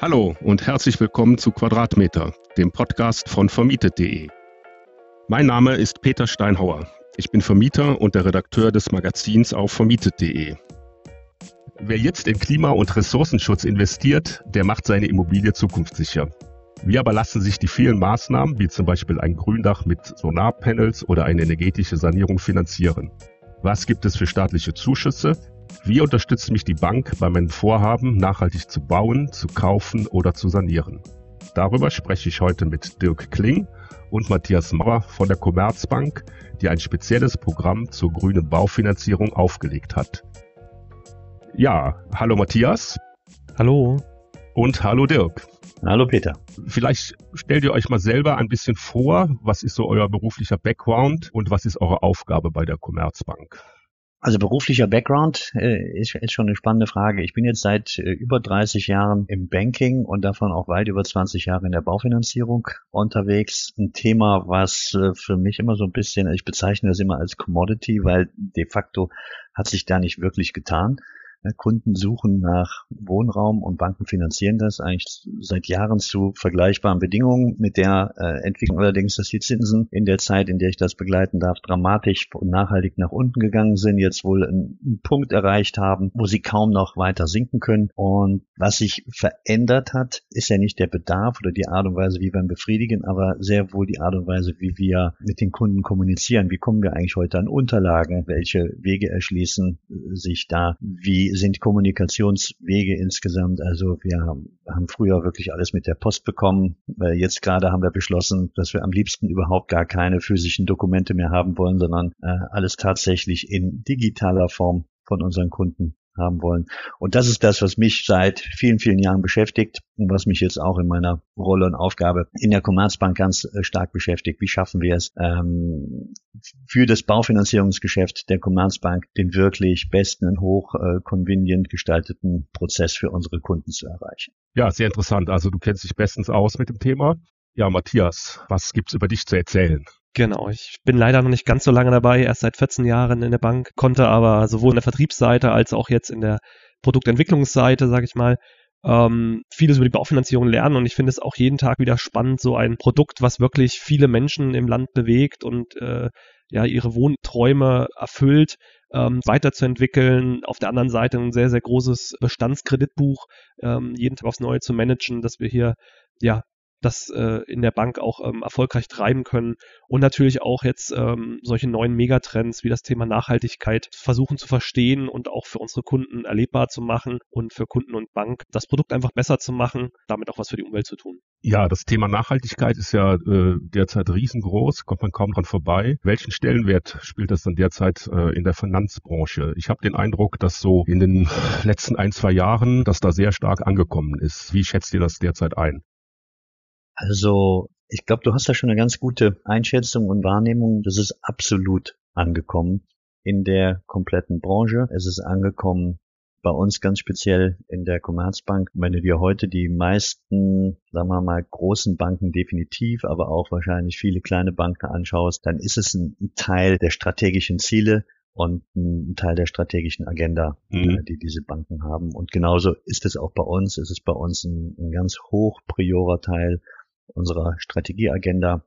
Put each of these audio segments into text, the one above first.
Hallo und herzlich willkommen zu Quadratmeter, dem Podcast von vermietet.de. Mein Name ist Peter Steinhauer. Ich bin Vermieter und der Redakteur des Magazins auf vermietet.de. Wer jetzt in Klima- und Ressourcenschutz investiert, der macht seine Immobilie zukunftssicher. Wie aber lassen sich die vielen Maßnahmen, wie zum Beispiel ein Gründach mit Solarpanels oder eine energetische Sanierung finanzieren? Was gibt es für staatliche Zuschüsse? Wie unterstützt mich die Bank bei meinem Vorhaben, nachhaltig zu bauen, zu kaufen oder zu sanieren? Darüber spreche ich heute mit Dirk Kling und Matthias Mauer von der Commerzbank, die ein spezielles Programm zur grünen Baufinanzierung aufgelegt hat. Ja, hallo Matthias. Hallo. Und hallo Dirk. Hallo Peter. Vielleicht stellt ihr euch mal selber ein bisschen vor, was ist so euer beruflicher Background und was ist eure Aufgabe bei der Commerzbank? Also beruflicher Background äh, ist, ist schon eine spannende Frage. Ich bin jetzt seit äh, über 30 Jahren im Banking und davon auch weit über 20 Jahre in der Baufinanzierung unterwegs. Ein Thema, was äh, für mich immer so ein bisschen, ich bezeichne das immer als Commodity, weil de facto hat sich da nicht wirklich getan. Kunden suchen nach Wohnraum und Banken finanzieren das eigentlich seit Jahren zu vergleichbaren Bedingungen. Mit der äh, Entwicklung allerdings, dass die Zinsen in der Zeit, in der ich das begleiten darf, dramatisch und nachhaltig nach unten gegangen sind, jetzt wohl einen Punkt erreicht haben, wo sie kaum noch weiter sinken können. Und was sich verändert hat, ist ja nicht der Bedarf oder die Art und Weise, wie wir ihn befriedigen, aber sehr wohl die Art und Weise, wie wir mit den Kunden kommunizieren. Wie kommen wir eigentlich heute an Unterlagen? Welche Wege erschließen sich da? Wie sind Kommunikationswege insgesamt. Also wir haben, haben früher wirklich alles mit der Post bekommen. Jetzt gerade haben wir beschlossen, dass wir am liebsten überhaupt gar keine physischen Dokumente mehr haben wollen, sondern äh, alles tatsächlich in digitaler Form von unseren Kunden haben wollen. Und das ist das, was mich seit vielen, vielen Jahren beschäftigt und was mich jetzt auch in meiner Rolle und Aufgabe in der Commerzbank ganz äh, stark beschäftigt. Wie schaffen wir es, ähm, für das Baufinanzierungsgeschäft der Commerzbank den wirklich besten und hoch äh, convenient gestalteten Prozess für unsere Kunden zu erreichen? Ja, sehr interessant. Also du kennst dich bestens aus mit dem Thema. Ja, Matthias, was gibt's über dich zu erzählen? Genau, ich bin leider noch nicht ganz so lange dabei, erst seit 14 Jahren in der Bank, konnte aber sowohl in der Vertriebsseite als auch jetzt in der Produktentwicklungsseite, sage ich mal, ähm, vieles über die Baufinanzierung lernen und ich finde es auch jeden Tag wieder spannend, so ein Produkt, was wirklich viele Menschen im Land bewegt und äh, ja ihre Wohnträume erfüllt, ähm, weiterzuentwickeln. Auf der anderen Seite ein sehr, sehr großes Bestandskreditbuch, ähm, jeden Tag aufs Neue zu managen, dass wir hier ja das äh, in der Bank auch ähm, erfolgreich treiben können und natürlich auch jetzt ähm, solche neuen Megatrends wie das Thema Nachhaltigkeit versuchen zu verstehen und auch für unsere Kunden erlebbar zu machen und für Kunden und Bank das Produkt einfach besser zu machen, damit auch was für die Umwelt zu tun. Ja, das Thema Nachhaltigkeit ist ja äh, derzeit riesengroß, kommt man kaum dran vorbei. Welchen Stellenwert spielt das dann derzeit äh, in der Finanzbranche? Ich habe den Eindruck, dass so in den letzten ein, zwei Jahren, dass da sehr stark angekommen ist. Wie schätzt ihr das derzeit ein? Also, ich glaube, du hast da schon eine ganz gute Einschätzung und Wahrnehmung. Das ist absolut angekommen in der kompletten Branche. Es ist angekommen bei uns ganz speziell in der Commerzbank. Wenn du dir heute die meisten, sagen wir mal, großen Banken definitiv, aber auch wahrscheinlich viele kleine Banken anschaust, dann ist es ein Teil der strategischen Ziele und ein Teil der strategischen Agenda, mhm. die diese Banken haben. Und genauso ist es auch bei uns. Es ist bei uns ein, ein ganz hoch priorer Teil unserer Strategieagenda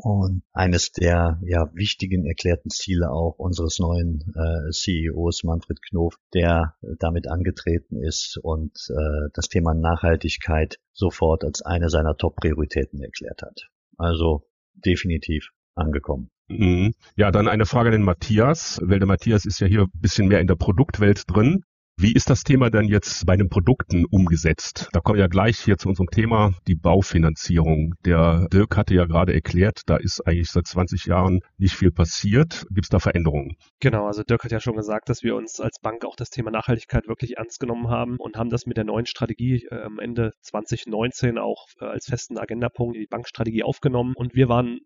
und eines der ja wichtigen erklärten Ziele auch unseres neuen äh, CEOs Manfred Knof, der damit angetreten ist und äh, das Thema Nachhaltigkeit sofort als eine seiner Top-Prioritäten erklärt hat. Also definitiv angekommen. Mhm. Ja, dann eine Frage an den Matthias, weil der Matthias ist ja hier ein bisschen mehr in der Produktwelt drin. Wie ist das Thema denn jetzt bei den Produkten umgesetzt? Da kommen wir ja gleich hier zu unserem Thema, die Baufinanzierung. Der Dirk hatte ja gerade erklärt, da ist eigentlich seit 20 Jahren nicht viel passiert. Gibt es da Veränderungen? Genau, also Dirk hat ja schon gesagt, dass wir uns als Bank auch das Thema Nachhaltigkeit wirklich ernst genommen haben und haben das mit der neuen Strategie äh, am Ende 2019 auch äh, als festen Agendapunkt in die Bankstrategie aufgenommen. Und wir waren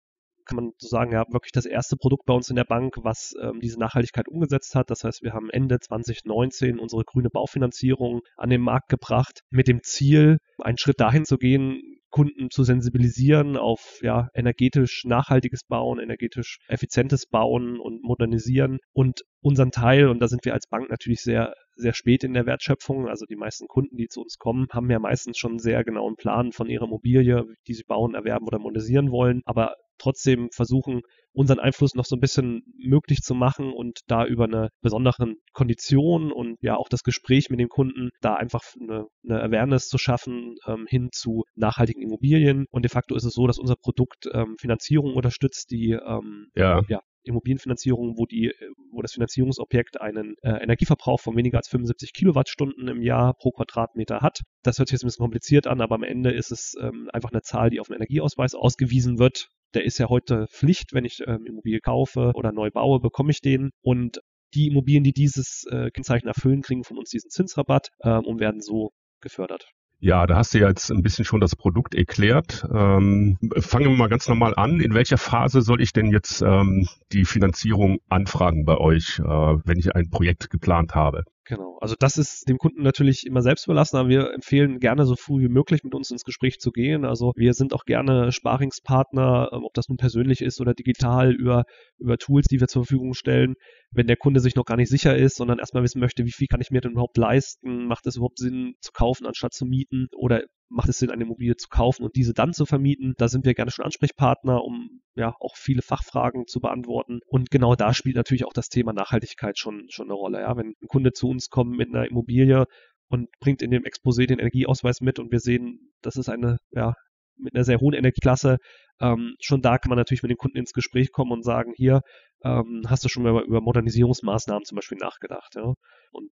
kann man so sagen, ja, wirklich das erste Produkt bei uns in der Bank, was ähm, diese Nachhaltigkeit umgesetzt hat. Das heißt, wir haben Ende 2019 unsere grüne Baufinanzierung an den Markt gebracht mit dem Ziel, einen Schritt dahin zu gehen, Kunden zu sensibilisieren auf ja, energetisch nachhaltiges Bauen, energetisch effizientes Bauen und modernisieren und unseren Teil, und da sind wir als Bank natürlich sehr sehr spät in der Wertschöpfung. Also die meisten Kunden, die zu uns kommen, haben ja meistens schon einen sehr genauen Plan von ihrer Immobilie, die sie bauen, erwerben oder modernisieren wollen, aber trotzdem versuchen, unseren Einfluss noch so ein bisschen möglich zu machen und da über eine besondere Kondition und ja auch das Gespräch mit dem Kunden da einfach eine, eine Awareness zu schaffen ähm, hin zu nachhaltigen Immobilien. Und de facto ist es so, dass unser Produkt ähm, Finanzierung unterstützt, die ähm, ja. ja Immobilienfinanzierung, wo die, wo das Finanzierungsobjekt einen äh, Energieverbrauch von weniger als 75 Kilowattstunden im Jahr pro Quadratmeter hat. Das hört sich jetzt ein bisschen kompliziert an, aber am Ende ist es ähm, einfach eine Zahl, die auf einen Energieausweis ausgewiesen wird der ist ja heute Pflicht, wenn ich ähm, Immobilie kaufe oder neu baue, bekomme ich den. Und die Immobilien, die dieses äh, Kennzeichen erfüllen, kriegen von uns diesen Zinsrabatt ähm, und werden so gefördert. Ja, da hast du ja jetzt ein bisschen schon das Produkt erklärt. Ähm, fangen wir mal ganz normal an. In welcher Phase soll ich denn jetzt ähm, die Finanzierung anfragen bei euch, äh, wenn ich ein Projekt geplant habe? Genau. Also das ist dem Kunden natürlich immer selbst überlassen, aber wir empfehlen gerne so früh wie möglich mit uns ins Gespräch zu gehen. Also wir sind auch gerne Sparingspartner, ähm, ob das nun persönlich ist oder digital über, über Tools, die wir zur Verfügung stellen. Wenn der Kunde sich noch gar nicht sicher ist, sondern erstmal wissen möchte, wie viel kann ich mir denn überhaupt leisten? Macht es überhaupt Sinn zu kaufen, anstatt zu mieten? Oder macht es Sinn, eine Immobilie zu kaufen und diese dann zu vermieten? Da sind wir gerne schon Ansprechpartner, um ja auch viele Fachfragen zu beantworten. Und genau da spielt natürlich auch das Thema Nachhaltigkeit schon, schon eine Rolle. Ja? Wenn ein Kunde zu uns kommt mit einer Immobilie und bringt in dem Exposé den Energieausweis mit und wir sehen, das ist eine, ja, mit einer sehr hohen Energieklasse. Ähm, schon da kann man natürlich mit dem Kunden ins Gespräch kommen und sagen, hier, ähm, hast du schon mal über Modernisierungsmaßnahmen zum Beispiel nachgedacht, ja? Und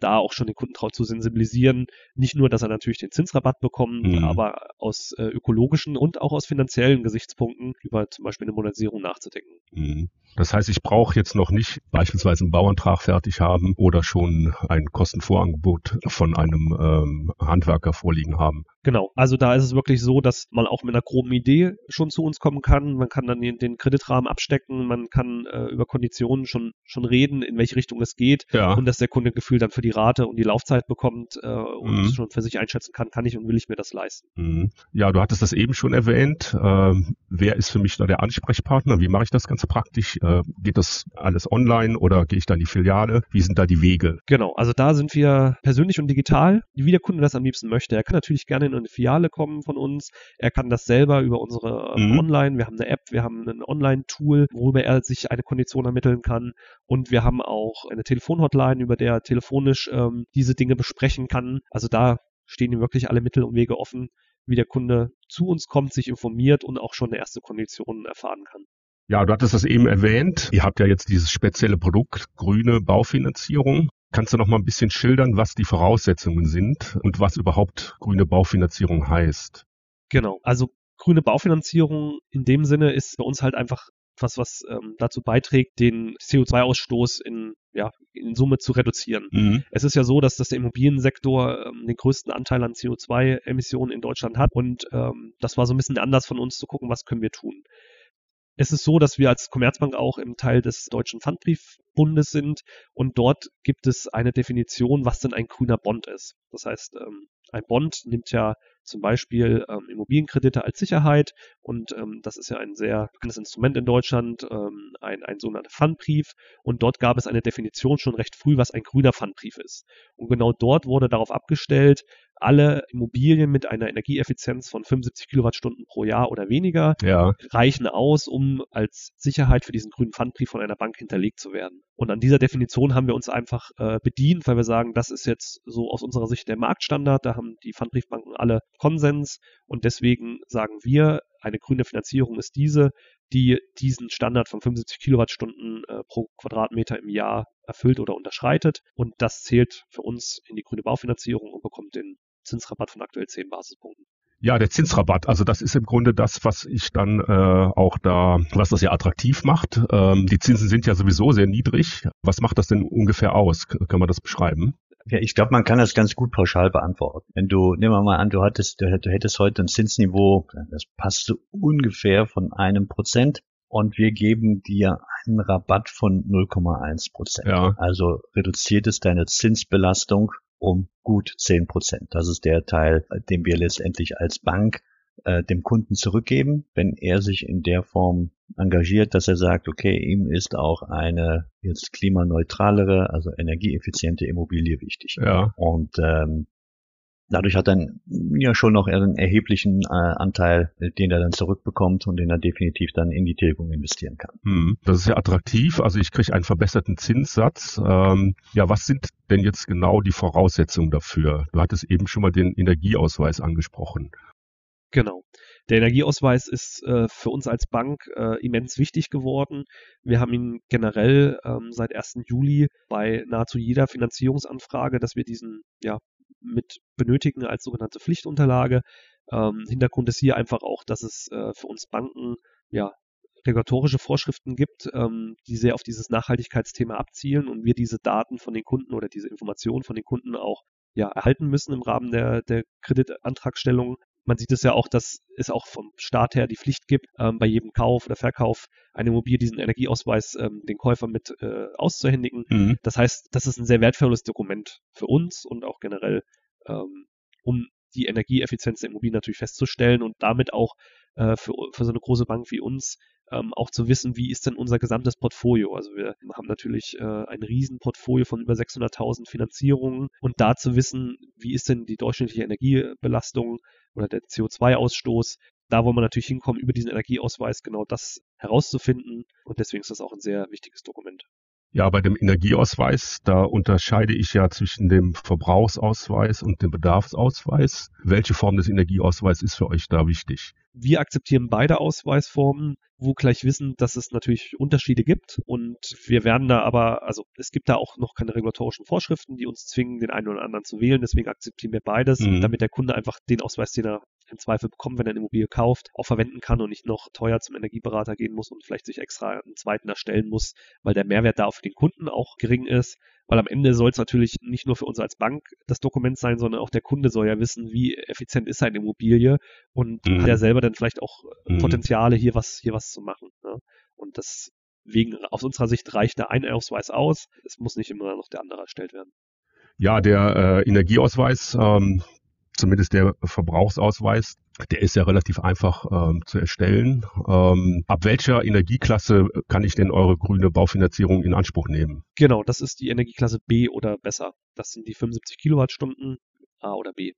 da auch schon den Kunden drauf zu sensibilisieren. Nicht nur, dass er natürlich den Zinsrabatt bekommt, mhm. aber aus äh, ökologischen und auch aus finanziellen Gesichtspunkten über zum Beispiel eine Modernisierung nachzudenken. Mhm. Das heißt, ich brauche jetzt noch nicht beispielsweise einen Bauantrag fertig haben oder schon ein Kostenvorangebot von einem ähm, Handwerker vorliegen haben. Genau, also da ist es wirklich so, dass man auch mit einer groben Idee schon zu uns kommen kann. Man kann dann den, den Kreditrahmen abstecken, man kann äh, über Konditionen schon, schon reden, in welche Richtung es geht ja. und dass der Kunde Gefühl dann für die Rate und die Laufzeit bekommt äh, und mhm. schon für sich einschätzen kann, kann ich und will ich mir das leisten. Mhm. Ja, du hattest das eben schon erwähnt. Ähm, wer ist für mich da der Ansprechpartner? Wie mache ich das ganz praktisch? Äh, geht das alles online oder gehe ich da in die Filiale? Wie sind da die Wege? Genau, also da sind wir persönlich und digital, wie der Kunde das am liebsten möchte. Er kann natürlich gerne in eine Filiale kommen von uns. Er kann das selber über unsere ähm, mhm. Online, wir haben eine App, wir haben ein Online-Tool, worüber er sich eine Kondition ermitteln kann. Und wir haben auch eine Telefonhotline, über der er telefonisch ähm, diese Dinge besprechen kann. Also da stehen ihm wirklich alle Mittel und Wege offen, wie der Kunde zu uns kommt, sich informiert und auch schon erste Kondition erfahren kann. Ja, du hattest das eben erwähnt. Ihr habt ja jetzt dieses spezielle Produkt, grüne Baufinanzierung. Kannst du noch mal ein bisschen schildern, was die Voraussetzungen sind und was überhaupt grüne Baufinanzierung heißt? Genau. Also grüne Baufinanzierung in dem Sinne ist bei uns halt einfach was, was ähm, dazu beiträgt, den CO2-Ausstoß in, ja, in Summe zu reduzieren. Mhm. Es ist ja so, dass, dass der Immobiliensektor ähm, den größten Anteil an CO2-Emissionen in Deutschland hat und ähm, das war so ein bisschen anders von uns zu gucken, was können wir tun. Es ist so, dass wir als Commerzbank auch im Teil des Deutschen Pfandbriefbundes sind und dort gibt es eine Definition, was denn ein grüner Bond ist. Das heißt, ähm, ein Bond nimmt ja zum Beispiel ähm, Immobilienkredite als Sicherheit und ähm, das ist ja ein sehr bekanntes Instrument in Deutschland, ähm, ein, ein sogenannter Pfandbrief und dort gab es eine Definition schon recht früh, was ein grüner Pfandbrief ist. Und genau dort wurde darauf abgestellt, alle Immobilien mit einer Energieeffizienz von 75 Kilowattstunden pro Jahr oder weniger ja. reichen aus, um als Sicherheit für diesen grünen Pfandbrief von einer Bank hinterlegt zu werden. Und an dieser Definition haben wir uns einfach äh, bedient, weil wir sagen, das ist jetzt so aus unserer Sicht der Marktstandard. Da haben die Pfandbriefbanken alle Konsens und deswegen sagen wir, eine grüne Finanzierung ist diese, die diesen Standard von 75 Kilowattstunden äh, pro Quadratmeter im Jahr erfüllt oder unterschreitet. Und das zählt für uns in die grüne Baufinanzierung und bekommt den Zinsrabatt von aktuell 10 Basispunkten. Ja, der Zinsrabatt, also das ist im Grunde das, was ich dann äh, auch da, was das ja attraktiv macht. Ähm, die Zinsen sind ja sowieso sehr niedrig. Was macht das denn ungefähr aus? K kann man das beschreiben? Ja, ich glaube, man kann das ganz gut pauschal beantworten. Wenn du, nehmen wir mal an, du hattest, du, hättest heute ein Zinsniveau, das passt so ungefähr von einem Prozent und wir geben dir einen Rabatt von 0,1 Prozent. Ja. Also reduziert es deine Zinsbelastung um gut 10 Prozent. Das ist der Teil, den wir letztendlich als Bank äh, dem Kunden zurückgeben, wenn er sich in der Form engagiert, dass er sagt, okay, ihm ist auch eine jetzt klimaneutralere, also energieeffiziente Immobilie wichtig. Ja. Und ähm, dadurch hat er ja schon noch einen erheblichen äh, Anteil, den er dann zurückbekommt und den er definitiv dann in die Tilgung investieren kann. Hm, das ist ja attraktiv. Also ich kriege einen verbesserten Zinssatz. Ähm, ja, was sind denn jetzt genau die Voraussetzungen dafür? Du hattest eben schon mal den Energieausweis angesprochen. Genau. Der Energieausweis ist äh, für uns als Bank äh, immens wichtig geworden. Wir haben ihn generell ähm, seit 1. Juli bei nahezu jeder Finanzierungsanfrage, dass wir diesen ja, mit benötigen als sogenannte Pflichtunterlage. Ähm, Hintergrund ist hier einfach auch, dass es äh, für uns Banken ja regulatorische Vorschriften gibt, ähm, die sehr auf dieses Nachhaltigkeitsthema abzielen und wir diese Daten von den Kunden oder diese Informationen von den Kunden auch ja, erhalten müssen im Rahmen der, der Kreditantragstellung. Man sieht es ja auch, dass es auch vom Staat her die Pflicht gibt, ähm, bei jedem Kauf oder Verkauf einer Immobilie diesen Energieausweis ähm, den Käufer mit äh, auszuhändigen. Mhm. Das heißt, das ist ein sehr wertvolles Dokument für uns und auch generell, ähm, um die Energieeffizienz der Immobilien natürlich festzustellen und damit auch äh, für, für so eine große Bank wie uns ähm, auch zu wissen, wie ist denn unser gesamtes Portfolio. Also wir haben natürlich äh, ein Riesenportfolio von über 600.000 Finanzierungen und da zu wissen, wie ist denn die durchschnittliche Energiebelastung oder der CO2-Ausstoß. Da wollen wir natürlich hinkommen, über diesen Energieausweis genau das herauszufinden und deswegen ist das auch ein sehr wichtiges Dokument. Ja, bei dem Energieausweis, da unterscheide ich ja zwischen dem Verbrauchsausweis und dem Bedarfsausweis. Welche Form des Energieausweises ist für euch da wichtig? Wir akzeptieren beide Ausweisformen, wo gleich wissen, dass es natürlich Unterschiede gibt und wir werden da aber, also es gibt da auch noch keine regulatorischen Vorschriften, die uns zwingen, den einen oder anderen zu wählen, deswegen akzeptieren wir beides, mhm. damit der Kunde einfach den Ausweis, den er im Zweifel bekommt, wenn er eine Immobilie kauft, auch verwenden kann und nicht noch teuer zum Energieberater gehen muss und vielleicht sich extra einen zweiten erstellen muss, weil der Mehrwert da auch für den Kunden auch gering ist. Weil am Ende soll es natürlich nicht nur für uns als Bank das Dokument sein, sondern auch der Kunde soll ja wissen, wie effizient ist seine Immobilie und mhm. hat er selber dann vielleicht auch mhm. Potenziale, hier was, hier was zu machen. Ne? Und deswegen, aus unserer Sicht reicht der eine Ausweis aus. Es muss nicht immer noch der andere erstellt werden. Ja, der äh, Energieausweis, ähm, zumindest der Verbrauchsausweis, der ist ja relativ einfach ähm, zu erstellen. Ähm, ab welcher Energieklasse kann ich denn eure grüne Baufinanzierung in Anspruch nehmen? Genau, das ist die Energieklasse B oder besser. Das sind die 75 Kilowattstunden A oder B.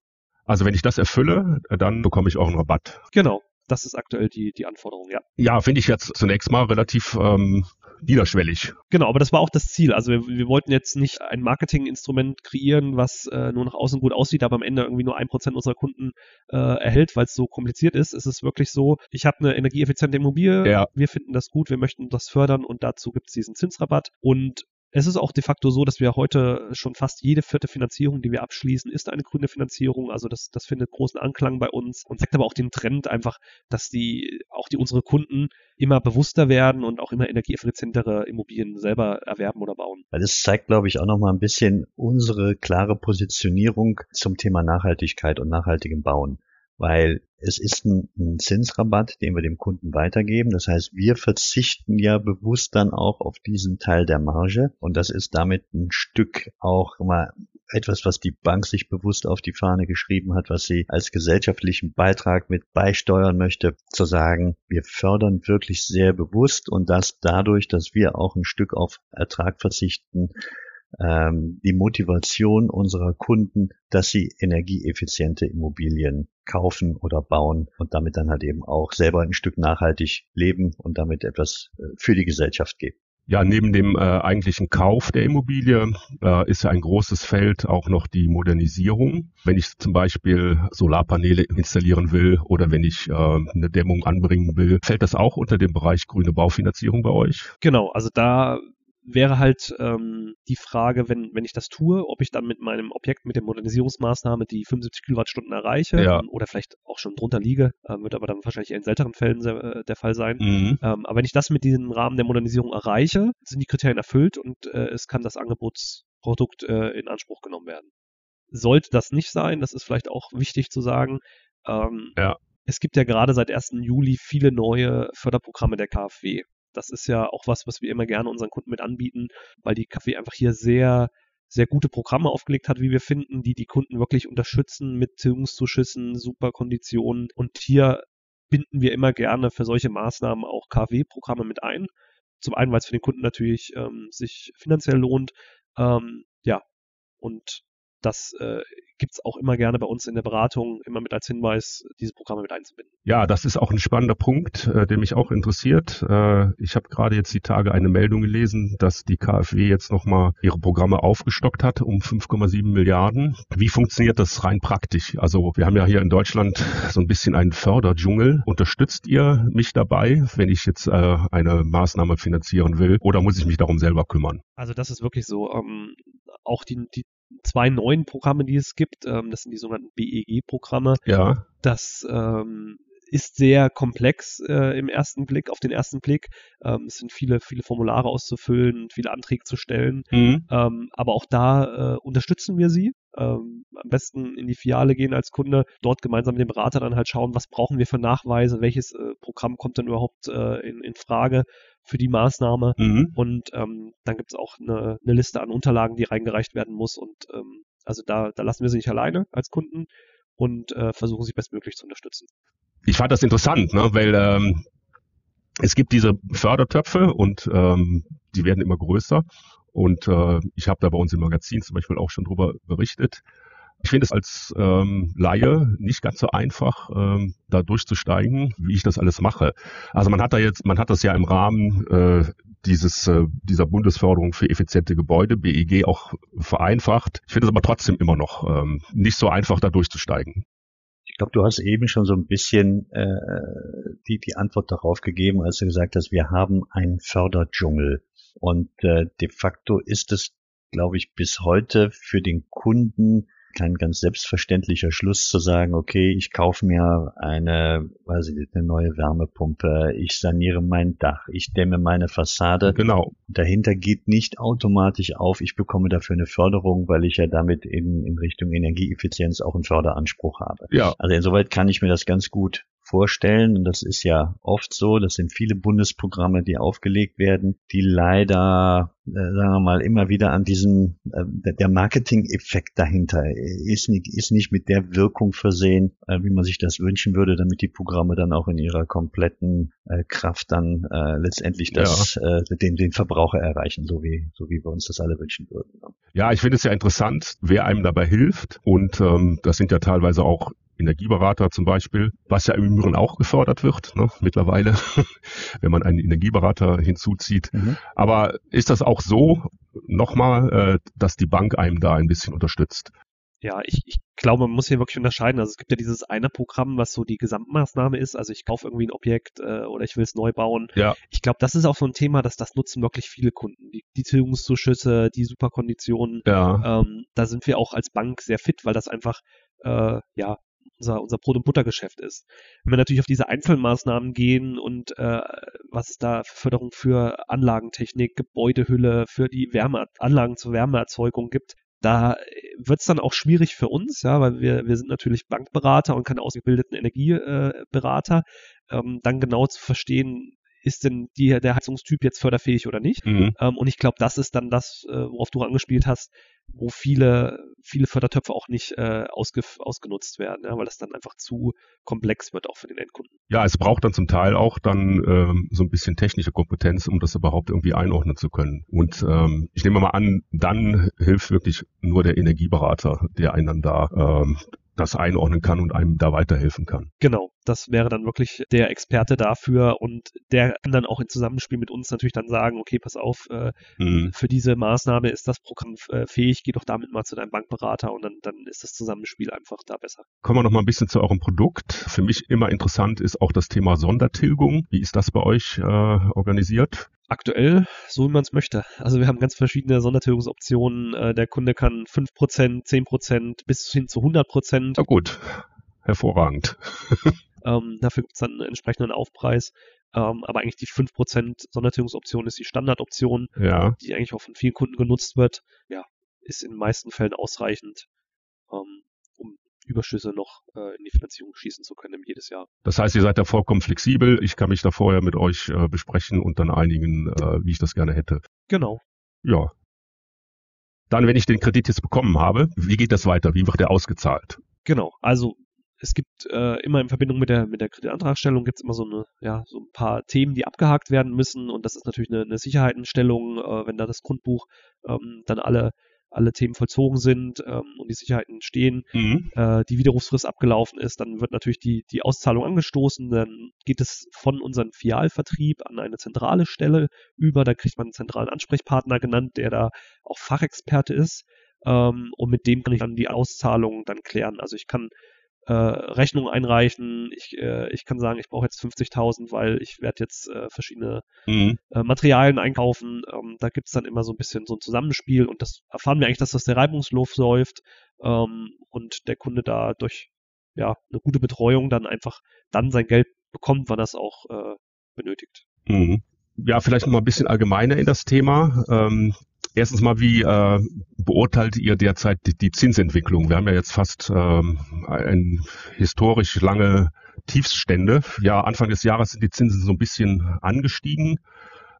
Also wenn ich das erfülle, dann bekomme ich auch einen Rabatt. Genau, das ist aktuell die, die Anforderung, ja. Ja, finde ich jetzt zunächst mal relativ ähm, niederschwellig. Genau, aber das war auch das Ziel. Also wir, wir wollten jetzt nicht ein Marketinginstrument kreieren, was äh, nur nach außen gut aussieht, aber am Ende irgendwie nur ein Prozent unserer Kunden äh, erhält, weil es so kompliziert ist. Es ist wirklich so, ich habe eine energieeffiziente Immobilie, ja. wir finden das gut, wir möchten das fördern und dazu gibt es diesen Zinsrabatt. Und es ist auch de facto so, dass wir heute schon fast jede vierte Finanzierung, die wir abschließen, ist eine grüne Finanzierung. Also das, das findet großen Anklang bei uns und zeigt aber auch den Trend einfach, dass die, auch die unsere Kunden immer bewusster werden und auch immer energieeffizientere Immobilien selber erwerben oder bauen. Das zeigt, glaube ich, auch nochmal ein bisschen unsere klare Positionierung zum Thema Nachhaltigkeit und nachhaltigem Bauen weil es ist ein, ein, Zinsrabatt, den wir dem Kunden weitergeben. Das heißt, wir verzichten ja bewusst dann auch auf diesen Teil der Marge und das ist damit ein Stück auch mal etwas, was die Bank sich bewusst auf die Fahne geschrieben hat, was sie als gesellschaftlichen Beitrag mit beisteuern möchte, zu sagen, wir fördern wirklich sehr bewusst und das dadurch, dass wir auch ein Stück auf Ertrag verzichten, ähm, die Motivation unserer Kunden, dass sie energieeffiziente Immobilien kaufen oder bauen und damit dann halt eben auch selber ein Stück nachhaltig leben und damit etwas äh, für die Gesellschaft geben. Ja, neben dem äh, eigentlichen Kauf der Immobilie äh, ist ja ein großes Feld auch noch die Modernisierung. Wenn ich zum Beispiel Solarpaneele installieren will oder wenn ich äh, eine Dämmung anbringen will, fällt das auch unter den Bereich grüne Baufinanzierung bei euch? Genau, also da wäre halt ähm, die Frage, wenn, wenn ich das tue, ob ich dann mit meinem Objekt, mit der Modernisierungsmaßnahme die 75 Kilowattstunden erreiche ja. oder vielleicht auch schon drunter liege, äh, wird aber dann wahrscheinlich in seltenen Fällen äh, der Fall sein. Mhm. Ähm, aber wenn ich das mit diesem Rahmen der Modernisierung erreiche, sind die Kriterien erfüllt und äh, es kann das Angebotsprodukt äh, in Anspruch genommen werden. Sollte das nicht sein, das ist vielleicht auch wichtig zu sagen, ähm, ja. Es gibt ja gerade seit 1. Juli viele neue Förderprogramme der KfW. Das ist ja auch was, was wir immer gerne unseren Kunden mit anbieten, weil die Kaffee einfach hier sehr sehr gute Programme aufgelegt hat, wie wir finden, die die Kunden wirklich unterstützen mit Tilgungszuschüssen, super Konditionen. Und hier binden wir immer gerne für solche Maßnahmen auch KW-Programme mit ein. Zum einen, weil es für den Kunden natürlich ähm, sich finanziell lohnt. Ähm, ja, und das äh, gibt es auch immer gerne bei uns in der Beratung, immer mit als Hinweis, diese Programme mit einzubinden. Ja, das ist auch ein spannender Punkt, äh, der mich auch interessiert. Äh, ich habe gerade jetzt die Tage eine Meldung gelesen, dass die KfW jetzt nochmal ihre Programme aufgestockt hat um 5,7 Milliarden. Wie funktioniert das rein praktisch? Also wir haben ja hier in Deutschland so ein bisschen einen Förderdschungel. Unterstützt ihr mich dabei, wenn ich jetzt äh, eine Maßnahme finanzieren will oder muss ich mich darum selber kümmern? Also das ist wirklich so. Ähm, auch die, die zwei neuen Programme, die es gibt. Ähm, das sind die sogenannten BEG-Programme. Ja. Das ähm, ist sehr komplex äh, im ersten Blick, auf den ersten Blick. Ähm, es sind viele, viele Formulare auszufüllen, viele Anträge zu stellen. Mhm. Ähm, aber auch da äh, unterstützen wir sie. Ähm, am besten in die Filiale gehen als Kunde, dort gemeinsam mit dem Berater dann halt schauen, was brauchen wir für Nachweise, welches äh, Programm kommt denn überhaupt äh, in, in Frage für die Maßnahme. Mhm. Und ähm, dann gibt es auch eine, eine, Liste an Unterlagen, die reingereicht werden muss. Und ähm, also da, da lassen wir sie nicht alleine als Kunden und äh, versuchen sie bestmöglich zu unterstützen. Ich fand das interessant, ne, weil ähm, es gibt diese Fördertöpfe und ähm, die werden immer größer. Und äh, ich habe da bei uns im Magazin zum Beispiel auch schon drüber berichtet. Ich finde es als ähm, Laie nicht ganz so einfach, ähm, da durchzusteigen, wie ich das alles mache. Also man hat da jetzt, man hat das ja im Rahmen äh, dieses äh, dieser Bundesförderung für effiziente Gebäude BEG auch vereinfacht. Ich finde es aber trotzdem immer noch ähm, nicht so einfach, da durchzusteigen. Ich glaube, du hast eben schon so ein bisschen äh, die die Antwort darauf gegeben, als du gesagt hast, wir haben einen Förderdschungel. Und äh, de facto ist es, glaube ich, bis heute für den Kunden kein ganz selbstverständlicher Schluss zu sagen, okay, ich kaufe mir eine, weiß ich nicht, eine neue Wärmepumpe, ich saniere mein Dach, ich dämme meine Fassade. Genau. Dahinter geht nicht automatisch auf, ich bekomme dafür eine Förderung, weil ich ja damit in, in Richtung Energieeffizienz auch einen Förderanspruch habe. Ja. Also insoweit kann ich mir das ganz gut vorstellen, und das ist ja oft so, das sind viele Bundesprogramme, die aufgelegt werden, die leider, äh, sagen wir mal, immer wieder an diesem, äh, der Marketing-Effekt dahinter ist nicht, ist nicht mit der Wirkung versehen, äh, wie man sich das wünschen würde, damit die Programme dann auch in ihrer kompletten äh, Kraft dann äh, letztendlich das, ja. äh, den, den Verbraucher erreichen, so wie, so wie wir uns das alle wünschen würden. Ja, ich finde es ja interessant, wer einem dabei hilft. Und ähm, das sind ja teilweise auch Energieberater zum Beispiel, was ja im Übrigen auch gefördert wird ne, mittlerweile, wenn man einen Energieberater hinzuzieht. Mhm. Aber ist das auch so, nochmal, äh, dass die Bank einem da ein bisschen unterstützt? Ja, ich, ich glaube, man muss hier wirklich unterscheiden. Also es gibt ja dieses eine Programm, was so die Gesamtmaßnahme ist. Also ich kaufe irgendwie ein Objekt äh, oder ich will es neu bauen. Ja. Ich glaube, das ist auch so ein Thema, dass das nutzen wirklich viele Kunden. Die, die Tilgungszuschüsse, die Superkonditionen. Ja. Ähm, da sind wir auch als Bank sehr fit, weil das einfach äh, ja unser, unser Brot- und Buttergeschäft ist. Wenn wir natürlich auf diese Einzelmaßnahmen gehen und äh, was es da für Förderung für Anlagentechnik, Gebäudehülle, für die Wärme, Anlagen zur Wärmeerzeugung gibt, da wird es dann auch schwierig für uns, ja, weil wir, wir sind natürlich Bankberater und keine ausgebildeten Energieberater, ähm, dann genau zu verstehen, ist denn die, der Heizungstyp jetzt förderfähig oder nicht? Mhm. Ähm, und ich glaube, das ist dann das, äh, worauf du angespielt hast, wo viele, viele Fördertöpfe auch nicht äh, ausge, ausgenutzt werden, ja, weil das dann einfach zu komplex wird auch für den Endkunden. Ja, es braucht dann zum Teil auch dann ähm, so ein bisschen technische Kompetenz, um das überhaupt irgendwie einordnen zu können. Und ähm, ich nehme mal an, dann hilft wirklich nur der Energieberater, der einen dann da ähm, das einordnen kann und einem da weiterhelfen kann. Genau, das wäre dann wirklich der Experte dafür und der kann dann auch im Zusammenspiel mit uns natürlich dann sagen, okay, pass auf, äh, mhm. für diese Maßnahme ist das Programm äh, fähig, geh doch damit mal zu deinem Bankberater und dann, dann ist das Zusammenspiel einfach da besser. Kommen wir noch mal ein bisschen zu eurem Produkt. Für mich immer interessant ist auch das Thema Sondertilgung. Wie ist das bei euch äh, organisiert? Aktuell, so wie man es möchte. Also wir haben ganz verschiedene Sondertilgungsoptionen. Äh, der Kunde kann 5%, 10% bis hin zu 100%. Na gut, hervorragend. ähm, dafür gibt es dann einen entsprechenden Aufpreis. Ähm, aber eigentlich die 5% Sondertilgungsoption ist die Standardoption, ja. die eigentlich auch von vielen Kunden genutzt wird. Ja, ist in den meisten Fällen ausreichend. Ähm, Überschüsse noch äh, in die Finanzierung schießen zu können jedes Jahr. Das heißt, ihr seid da vollkommen flexibel. Ich kann mich da vorher mit euch äh, besprechen und dann einigen, äh, wie ich das gerne hätte. Genau. Ja. Dann, wenn ich den Kredit jetzt bekommen habe, wie geht das weiter? Wie wird der ausgezahlt? Genau, also es gibt äh, immer in Verbindung mit der mit der Kreditantragstellung gibt es immer so eine ja so ein paar Themen, die abgehakt werden müssen und das ist natürlich eine, eine Sicherheitenstellung, äh, wenn da das Grundbuch ähm, dann alle alle Themen vollzogen sind ähm, und die Sicherheiten stehen, mhm. äh, die Widerrufsfrist abgelaufen ist, dann wird natürlich die, die Auszahlung angestoßen, dann geht es von unserem Fialvertrieb an eine zentrale Stelle über, da kriegt man einen zentralen Ansprechpartner genannt, der da auch Fachexperte ist ähm, und mit dem kann ich dann die Auszahlung dann klären. Also ich kann äh, Rechnung einreichen. Ich, äh, ich kann sagen, ich brauche jetzt 50.000, weil ich werde jetzt äh, verschiedene mhm. äh, Materialien einkaufen. Ähm, da gibt's dann immer so ein bisschen so ein Zusammenspiel und das erfahren wir eigentlich, dass das der Reibungsluft läuft ähm, und der Kunde da durch ja, eine gute Betreuung dann einfach dann sein Geld bekommt, wann er es auch äh, benötigt. Mhm. Ja, vielleicht noch mal ein bisschen allgemeiner in das Thema. Ähm, Erstens mal, wie äh, beurteilt ihr derzeit die, die, Zinsentwicklung? Wir haben ja jetzt fast ähm, ein historisch lange Tiefsstände. Ja, Anfang des Jahres sind die Zinsen so ein bisschen angestiegen.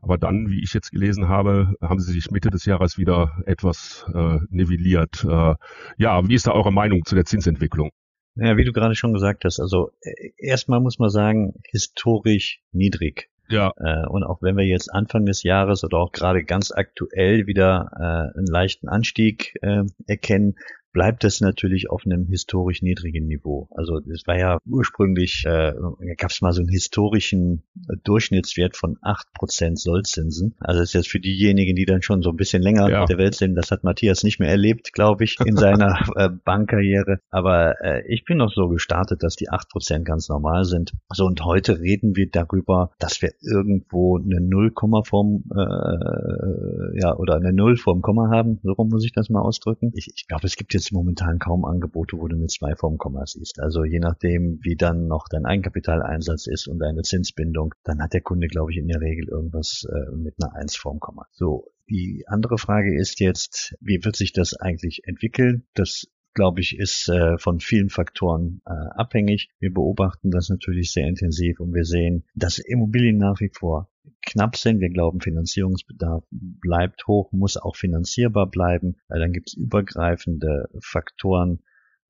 Aber dann, wie ich jetzt gelesen habe, haben sie sich Mitte des Jahres wieder etwas äh, nivelliert. Äh, ja, wie ist da eure Meinung zu der Zinsentwicklung? Ja, wie du gerade schon gesagt hast, also äh, erstmal muss man sagen, historisch niedrig. Ja. Äh, und auch wenn wir jetzt Anfang des Jahres oder auch gerade ganz aktuell wieder äh, einen leichten Anstieg äh, erkennen, bleibt es natürlich auf einem historisch niedrigen Niveau. Also es war ja ursprünglich, äh, gab es mal so einen historischen Durchschnittswert von acht Prozent Sollzinsen. Also ist jetzt für diejenigen, die dann schon so ein bisschen länger ja. auf der Welt sind, das hat Matthias nicht mehr erlebt, glaube ich, in seiner äh, Bankkarriere. Aber äh, ich bin noch so gestartet, dass die acht Prozent ganz normal sind. So und heute reden wir darüber, dass wir irgendwo eine Nullkomma vom äh, ja oder eine Null vorm Komma haben. So rum muss ich das mal ausdrücken. Ich, ich glaube, es gibt jetzt momentan kaum Angebote, wo du eine 2 vorm Komma siehst. Also je nachdem, wie dann noch dein Eigenkapitaleinsatz ist und deine Zinsbindung, dann hat der Kunde, glaube ich, in der Regel irgendwas äh, mit einer 1 vorm Komma. So, die andere Frage ist jetzt, wie wird sich das eigentlich entwickeln? Das glaube ich, ist äh, von vielen Faktoren äh, abhängig. Wir beobachten das natürlich sehr intensiv und wir sehen, dass Immobilien nach wie vor knapp sind. Wir glauben, Finanzierungsbedarf bleibt hoch, muss auch finanzierbar bleiben. Dann gibt es übergreifende Faktoren.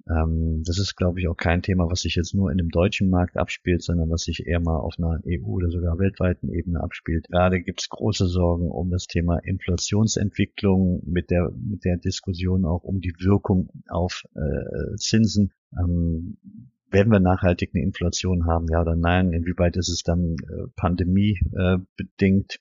Ähm, das ist, glaube ich, auch kein Thema, was sich jetzt nur in dem deutschen Markt abspielt, sondern was sich eher mal auf einer EU- oder sogar weltweiten Ebene abspielt. Gerade gibt es große Sorgen um das Thema Inflationsentwicklung mit der, mit der Diskussion auch um die Wirkung auf äh, Zinsen. Ähm, werden wir nachhaltig eine Inflation haben, ja oder nein? Inwieweit ist es dann äh, pandemiebedingt äh,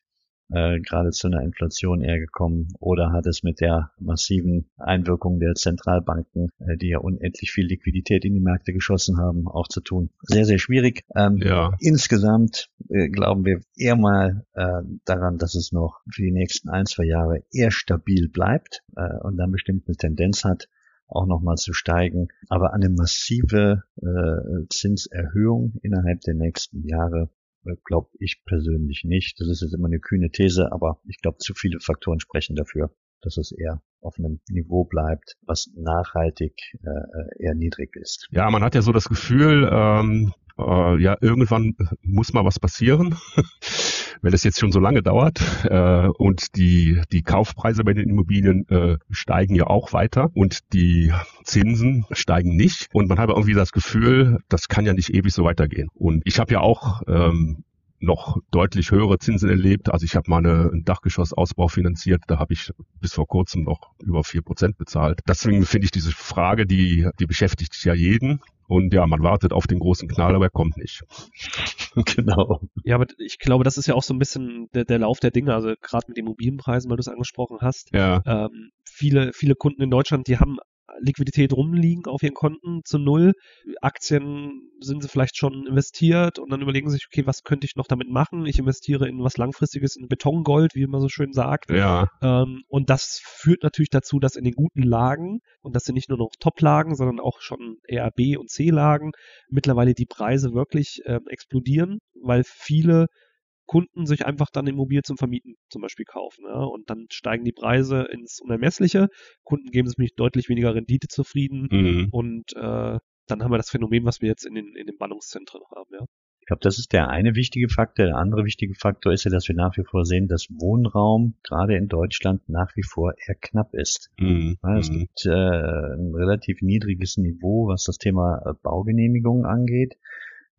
äh, gerade zu einer Inflation eher gekommen oder hat es mit der massiven Einwirkung der Zentralbanken, äh, die ja unendlich viel Liquidität in die Märkte geschossen haben, auch zu tun? Sehr, sehr schwierig. Ähm, ja. Insgesamt äh, glauben wir eher mal äh, daran, dass es noch für die nächsten ein, zwei Jahre eher stabil bleibt äh, und dann bestimmt eine Tendenz hat, auch nochmal zu steigen. Aber eine massive äh, Zinserhöhung innerhalb der nächsten Jahre äh, glaube ich persönlich nicht. Das ist jetzt immer eine kühne These, aber ich glaube, zu viele Faktoren sprechen dafür, dass es eher auf einem Niveau bleibt, was nachhaltig äh, eher niedrig ist. Ja, man hat ja so das Gefühl, ähm, äh, ja, irgendwann muss mal was passieren. wenn es jetzt schon so lange dauert äh, und die, die Kaufpreise bei den Immobilien äh, steigen ja auch weiter und die Zinsen steigen nicht und man hat irgendwie das Gefühl, das kann ja nicht ewig so weitergehen. Und ich habe ja auch ähm, noch deutlich höhere Zinsen erlebt. Also ich habe mal eine, einen Dachgeschossausbau finanziert, da habe ich bis vor kurzem noch über vier Prozent bezahlt. Deswegen finde ich diese Frage, die, die beschäftigt ja jeden. Und ja, man wartet auf den großen Knall, aber er kommt nicht. genau. Ja, aber ich glaube, das ist ja auch so ein bisschen der, der Lauf der Dinge. Also gerade mit den Immobilienpreisen, weil du es angesprochen hast. Ja. Ähm, viele, viele Kunden in Deutschland, die haben Liquidität rumliegen auf ihren Konten zu null. Aktien sind sie vielleicht schon investiert und dann überlegen sie sich, okay, was könnte ich noch damit machen? Ich investiere in was Langfristiges, in Betongold, wie man so schön sagt. Ja. Ähm, und das führt natürlich dazu, dass in den guten Lagen, und das sind nicht nur noch Top-Lagen, sondern auch schon eher B- und C-Lagen, mittlerweile die Preise wirklich äh, explodieren, weil viele Kunden sich einfach dann Immobilien zum Vermieten zum Beispiel kaufen. Ja? Und dann steigen die Preise ins Unermessliche. Kunden geben sich mit deutlich weniger Rendite zufrieden. Mhm. Und äh, dann haben wir das Phänomen, was wir jetzt in den, in den Bannungszentren haben. Ja? glaube, das ist der eine wichtige Faktor. Der andere wichtige Faktor ist ja, dass wir nach wie vor sehen, dass Wohnraum gerade in Deutschland nach wie vor eher knapp ist. Mhm. Ja, es mhm. gibt äh, ein relativ niedriges Niveau, was das Thema äh, Baugenehmigungen angeht.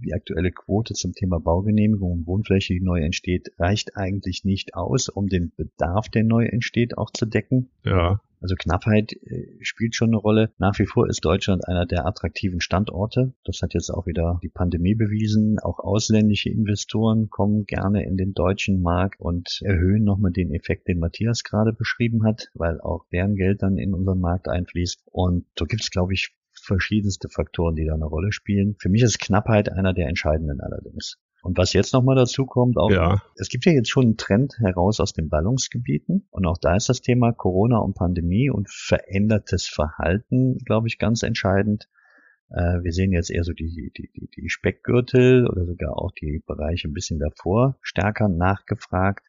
Die aktuelle Quote zum Thema Baugenehmigung und Wohnfläche, die neu entsteht, reicht eigentlich nicht aus, um den Bedarf, der neu entsteht, auch zu decken. Ja. Also Knappheit äh, spielt schon eine Rolle. Nach wie vor ist Deutschland einer der attraktiven Standorte. Das hat jetzt auch wieder die Pandemie bewiesen. Auch ausländische Investoren kommen gerne in den deutschen Markt und erhöhen nochmal den Effekt, den Matthias gerade beschrieben hat, weil auch deren Geld dann in unseren Markt einfließt. Und so gibt es, glaube ich, verschiedenste Faktoren, die da eine Rolle spielen. Für mich ist Knappheit einer der entscheidenden allerdings. Und was jetzt nochmal dazu kommt, auch, ja. es gibt ja jetzt schon einen Trend heraus aus den Ballungsgebieten. Und auch da ist das Thema Corona und Pandemie und verändertes Verhalten, glaube ich, ganz entscheidend. Äh, wir sehen jetzt eher so die, die, die, die Speckgürtel oder sogar auch die Bereiche ein bisschen davor stärker nachgefragt,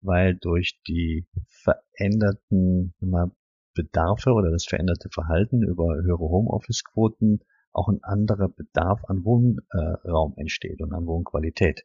weil durch die veränderten immer, Bedarfe oder das veränderte Verhalten über höhere Homeoffice-Quoten auch ein anderer Bedarf an Wohnraum entsteht und an Wohnqualität.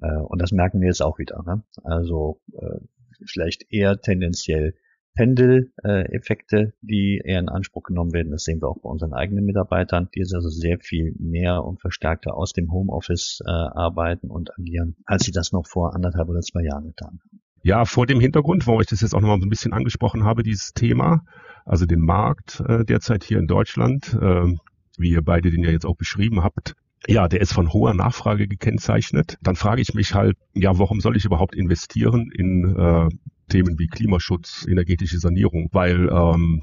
Äh, und das merken wir jetzt auch wieder. Ne? Also äh, vielleicht eher tendenziell Pendeleffekte, die eher in Anspruch genommen werden. Das sehen wir auch bei unseren eigenen Mitarbeitern, die jetzt also sehr viel mehr und verstärkter aus dem Homeoffice äh, arbeiten und agieren, als sie das noch vor anderthalb oder zwei Jahren getan haben. Ja, vor dem Hintergrund, warum ich das jetzt auch nochmal so ein bisschen angesprochen habe, dieses Thema, also den Markt äh, derzeit hier in Deutschland, äh, wie ihr beide den ja jetzt auch beschrieben habt, ja, der ist von hoher Nachfrage gekennzeichnet. Dann frage ich mich halt, ja, warum soll ich überhaupt investieren in äh, Themen wie Klimaschutz, energetische Sanierung? Weil ähm,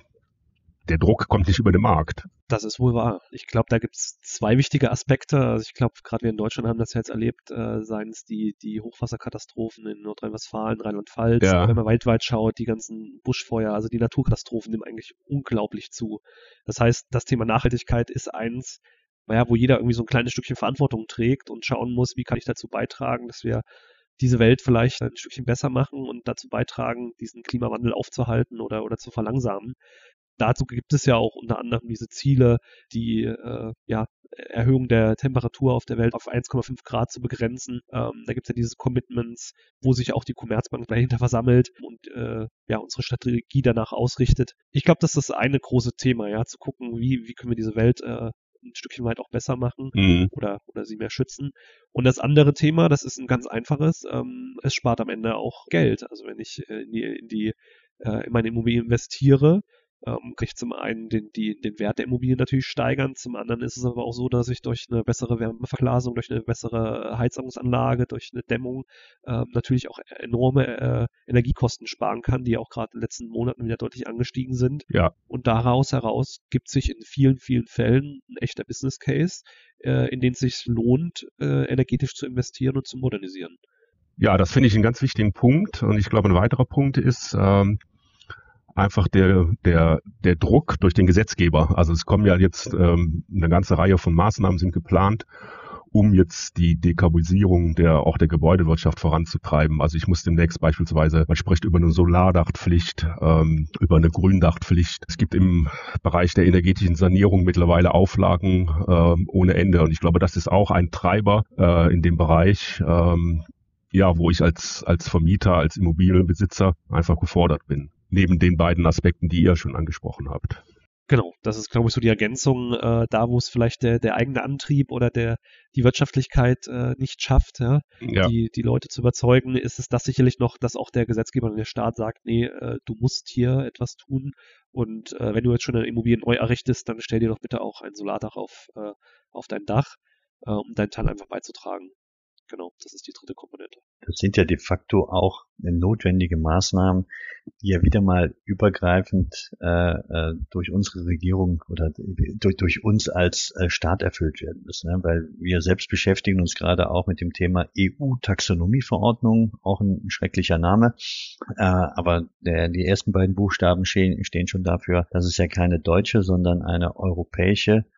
der Druck kommt nicht über den Markt. Das ist wohl wahr. Ich glaube, da gibt es zwei wichtige Aspekte. Also ich glaube, gerade wir in Deutschland haben das ja jetzt erlebt, äh, seien es die, die Hochwasserkatastrophen in Nordrhein-Westfalen, Rheinland-Pfalz, ja. wenn man weltweit schaut, die ganzen Buschfeuer, also die Naturkatastrophen nehmen eigentlich unglaublich zu. Das heißt, das Thema Nachhaltigkeit ist eins, naja, wo jeder irgendwie so ein kleines Stückchen Verantwortung trägt und schauen muss, wie kann ich dazu beitragen, dass wir diese Welt vielleicht ein Stückchen besser machen und dazu beitragen, diesen Klimawandel aufzuhalten oder, oder zu verlangsamen dazu gibt es ja auch unter anderem diese Ziele, die äh, ja, Erhöhung der Temperatur auf der Welt auf 1,5 Grad zu begrenzen. Ähm, da gibt es ja diese Commitments, wo sich auch die Commerzbank dahinter versammelt und äh, ja unsere Strategie danach ausrichtet. Ich glaube, das ist das eine große Thema, ja, zu gucken, wie, wie können wir diese Welt äh, ein Stückchen weit auch besser machen mhm. oder, oder sie mehr schützen. Und das andere Thema, das ist ein ganz einfaches, ähm, es spart am Ende auch Geld. Also wenn ich äh, in die, in die äh, in meine Immobilie investiere, ähm, ich zum einen den, die, den Wert der Immobilien natürlich steigern, zum anderen ist es aber auch so, dass ich durch eine bessere Wärmeverglasung, durch eine bessere Heizungsanlage, durch eine Dämmung ähm, natürlich auch enorme äh, Energiekosten sparen kann, die auch gerade in den letzten Monaten wieder deutlich angestiegen sind. Ja. Und daraus heraus gibt sich in vielen, vielen Fällen ein echter Business Case, äh, in den es sich lohnt, äh, energetisch zu investieren und zu modernisieren. Ja, das finde ich einen ganz wichtigen Punkt. Und ich glaube, ein weiterer Punkt ist, ähm, einfach der, der, der Druck durch den Gesetzgeber. Also es kommen ja jetzt ähm, eine ganze Reihe von Maßnahmen sind geplant, um jetzt die Dekarbonisierung der auch der Gebäudewirtschaft voranzutreiben. Also ich muss demnächst beispielsweise, man spricht über eine Solardachtpflicht, ähm, über eine Gründachtpflicht. Es gibt im Bereich der energetischen Sanierung mittlerweile Auflagen äh, ohne Ende. Und ich glaube, das ist auch ein Treiber äh, in dem Bereich, ähm, ja, wo ich als, als Vermieter, als Immobilienbesitzer einfach gefordert bin neben den beiden Aspekten, die ihr schon angesprochen habt. Genau, das ist, glaube ich, so die Ergänzung, äh, da wo es vielleicht der, der eigene Antrieb oder der die Wirtschaftlichkeit äh, nicht schafft, ja, ja. Die, die Leute zu überzeugen, ist es das sicherlich noch, dass auch der Gesetzgeber und der Staat sagt, nee, äh, du musst hier etwas tun und äh, wenn du jetzt schon eine Immobilie neu errichtest, dann stell dir doch bitte auch ein Solardach auf, äh, auf dein Dach, äh, um deinen Teil einfach beizutragen. Genau, das ist die dritte Komponente. Das sind ja de facto auch notwendige Maßnahmen, die ja wieder mal übergreifend äh, äh, durch unsere Regierung oder durch, durch uns als äh, Staat erfüllt werden müssen. Ne? Weil wir selbst beschäftigen uns gerade auch mit dem Thema EU-Taxonomieverordnung, auch ein, schrecklicher Name. Äh, aber der, die ersten beiden Buchstaben stehen, stehen schon dafür, dass es ja keine deutsche, sondern eine europäische äh,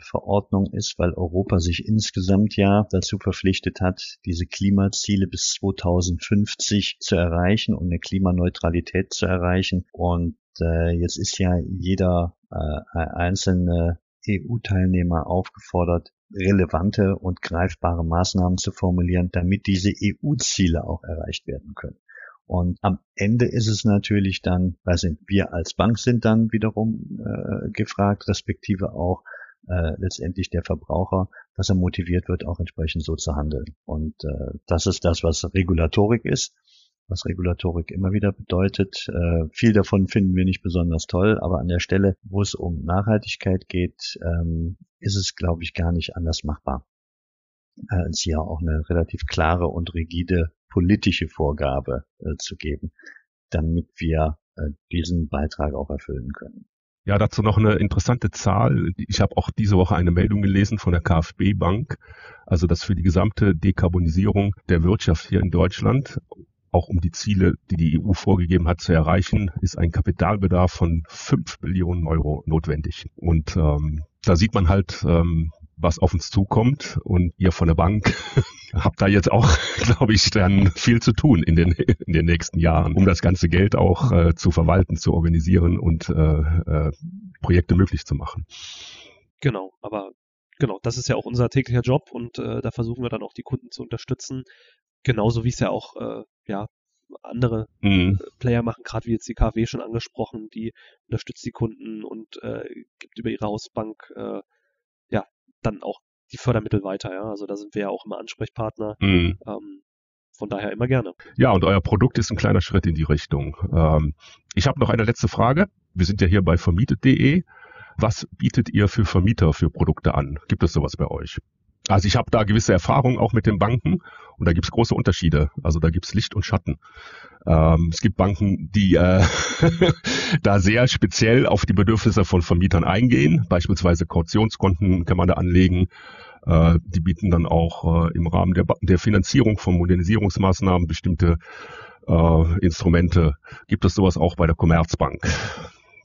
Verordnung ist, weil Europa sich insgesamt ja dazu verpflichtet hat, diese Klimaziele bis 2050 zu erreichen und eine Klimaneutralität zu erreichen. Und äh, jetzt ist ja jeder äh, einzelne EU-Teilnehmer aufgefordert, relevante und greifbare Maßnahmen zu formulieren, damit diese EU-Ziele auch erreicht werden können. Und am Ende ist es natürlich dann, da sind wir als Bank sind dann wiederum äh, gefragt, respektive auch äh, letztendlich der Verbraucher, dass er motiviert wird, auch entsprechend so zu handeln. Und äh, das ist das, was Regulatorik ist, was Regulatorik immer wieder bedeutet. Äh, viel davon finden wir nicht besonders toll, aber an der Stelle, wo es um Nachhaltigkeit geht, ähm, ist es, glaube ich, gar nicht anders machbar. Äh, es hier auch eine relativ klare und rigide politische Vorgabe äh, zu geben, damit wir äh, diesen Beitrag auch erfüllen können. Ja, dazu noch eine interessante Zahl. Ich habe auch diese Woche eine Meldung gelesen von der KfB Bank, also dass für die gesamte Dekarbonisierung der Wirtschaft hier in Deutschland, auch um die Ziele, die die EU vorgegeben hat, zu erreichen, ist ein Kapitalbedarf von fünf Billionen Euro notwendig. Und ähm, da sieht man halt, ähm, was auf uns zukommt. Und ihr von der Bank habt da jetzt auch, glaube ich, dann viel zu tun in den, in den nächsten Jahren, um das ganze Geld auch äh, zu verwalten, zu organisieren und äh, äh, Projekte möglich zu machen. Genau, aber genau, das ist ja auch unser täglicher Job und äh, da versuchen wir dann auch die Kunden zu unterstützen. Genauso wie es ja auch äh, ja, andere mhm. Player machen, gerade wie jetzt die KfW schon angesprochen, die unterstützt die Kunden und äh, gibt über ihre Hausbank äh, dann auch die Fördermittel weiter. Ja? Also da sind wir ja auch immer Ansprechpartner. Mhm. Ähm, von daher immer gerne. Ja, und euer Produkt ist ein kleiner Schritt in die Richtung. Ähm, ich habe noch eine letzte Frage. Wir sind ja hier bei vermietet.de. Was bietet ihr für Vermieter für Produkte an? Gibt es sowas bei euch? Also ich habe da gewisse Erfahrungen auch mit den Banken und da gibt es große Unterschiede. Also da gibt es Licht und Schatten. Ähm, es gibt Banken, die äh, da sehr speziell auf die Bedürfnisse von Vermietern eingehen. Beispielsweise Kautionskonten kann man da anlegen. Äh, die bieten dann auch äh, im Rahmen der, der Finanzierung von Modernisierungsmaßnahmen bestimmte äh, Instrumente. Gibt es sowas auch bei der Commerzbank?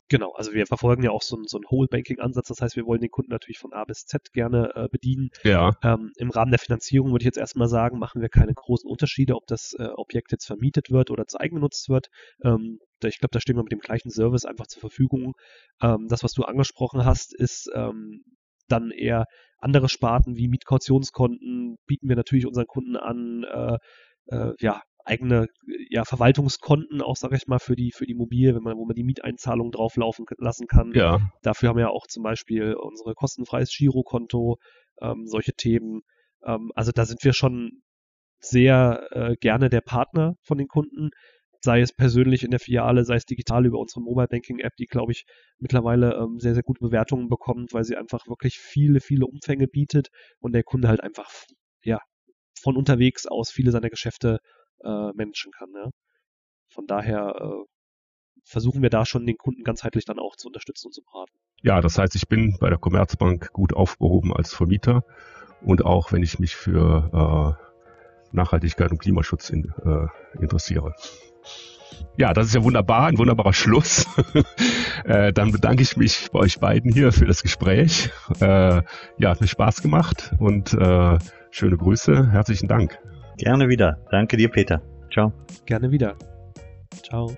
Genau, also wir verfolgen ja auch so, so einen Whole-Banking-Ansatz, das heißt, wir wollen den Kunden natürlich von A bis Z gerne äh, bedienen. Ja. Ähm, Im Rahmen der Finanzierung würde ich jetzt erstmal sagen, machen wir keine großen Unterschiede, ob das äh, Objekt jetzt vermietet wird oder zu eigen genutzt wird. Ähm, ich glaube, da stehen wir mit dem gleichen Service einfach zur Verfügung. Ähm, das, was du angesprochen hast, ist ähm, dann eher andere Sparten wie Mietkautionskonten bieten wir natürlich unseren Kunden an. Äh, äh, ja, eigene ja, Verwaltungskonten auch, sage ich mal, für die, für die Mobil, wenn man, wo man die Mieteinzahlungen drauflaufen lassen kann. Ja. Dafür haben wir auch zum Beispiel unsere kostenfreies Girokonto, ähm, solche Themen. Ähm, also da sind wir schon sehr äh, gerne der Partner von den Kunden, sei es persönlich in der Filiale, sei es digital über unsere Mobile Banking App, die, glaube ich, mittlerweile ähm, sehr, sehr gute Bewertungen bekommt, weil sie einfach wirklich viele, viele Umfänge bietet und der Kunde halt einfach, ja, von unterwegs aus viele seiner Geschäfte äh, managen kann. Ja. Von daher äh, versuchen wir da schon den Kunden ganzheitlich dann auch zu unterstützen und zu beraten. Ja, das heißt, ich bin bei der Commerzbank gut aufgehoben als Vermieter und auch wenn ich mich für äh, Nachhaltigkeit und Klimaschutz in, äh, interessiere. Ja, das ist ja wunderbar, ein wunderbarer Schluss. äh, dann bedanke ich mich bei euch beiden hier für das Gespräch. Äh, ja, hat mir Spaß gemacht und äh, schöne Grüße. Herzlichen Dank. Gerne wieder. Danke dir, Peter. Ciao. Gerne wieder. Ciao.